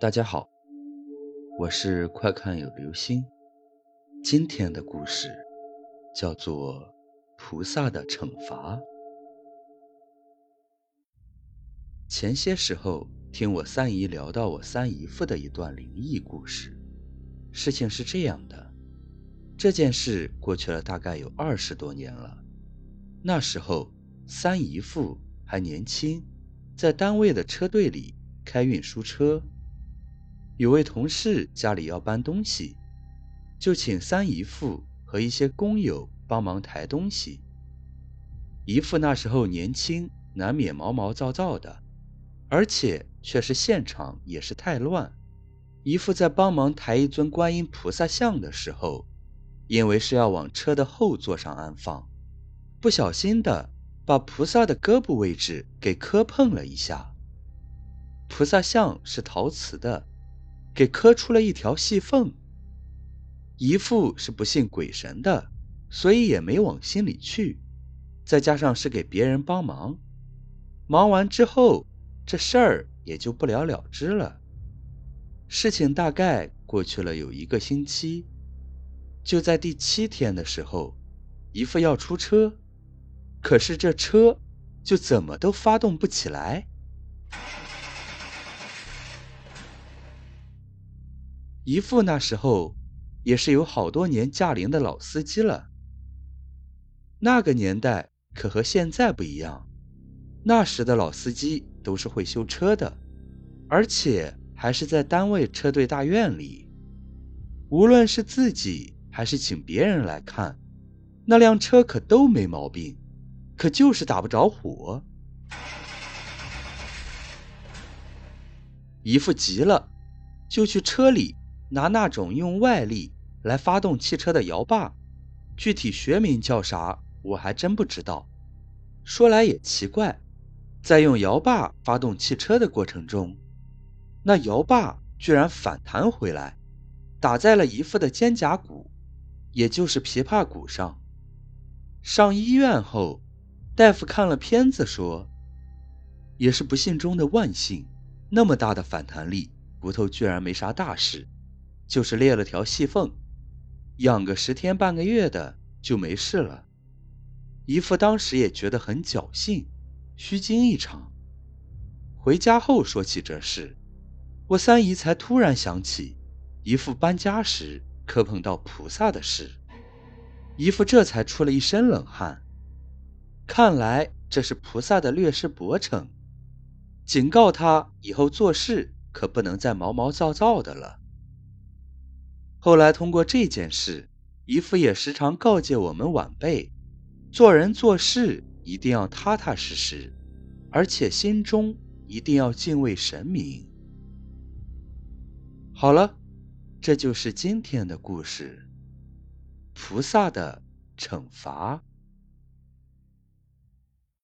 大家好，我是快看有流星。今天的故事叫做《菩萨的惩罚》。前些时候听我三姨聊到我三姨夫的一段灵异故事。事情是这样的，这件事过去了大概有二十多年了。那时候三姨父还年轻，在单位的车队里开运输车。有位同事家里要搬东西，就请三姨父和一些工友帮忙抬东西。姨父那时候年轻，难免毛毛躁躁的，而且确实现场也是太乱。姨父在帮忙抬一尊观音菩萨像的时候，因为是要往车的后座上安放，不小心的把菩萨的胳膊位置给磕碰了一下。菩萨像是陶瓷的。给磕出了一条细缝。姨父是不信鬼神的，所以也没往心里去。再加上是给别人帮忙，忙完之后，这事儿也就不了了之了。事情大概过去了有一个星期，就在第七天的时候，姨父要出车，可是这车就怎么都发动不起来。姨父那时候也是有好多年驾龄的老司机了。那个年代可和现在不一样，那时的老司机都是会修车的，而且还是在单位车队大院里。无论是自己还是请别人来看，那辆车可都没毛病，可就是打不着火。姨父急了，就去车里。拿那种用外力来发动汽车的摇把，具体学名叫啥，我还真不知道。说来也奇怪，在用摇把发动汽车的过程中，那摇把居然反弹回来，打在了姨父的肩胛骨，也就是琵琶骨上。上医院后，大夫看了片子说，也是不幸中的万幸，那么大的反弹力，骨头居然没啥大事。就是裂了条细缝，养个十天半个月的就没事了。姨父当时也觉得很侥幸，虚惊一场。回家后说起这事，我三姨才突然想起姨父搬家时磕碰到菩萨的事，姨父这才出了一身冷汗。看来这是菩萨的略施薄惩，警告他以后做事可不能再毛毛躁躁的了。后来通过这件事，姨父也时常告诫我们晚辈，做人做事一定要踏踏实实，而且心中一定要敬畏神明。好了，这就是今天的故事，菩萨的惩罚。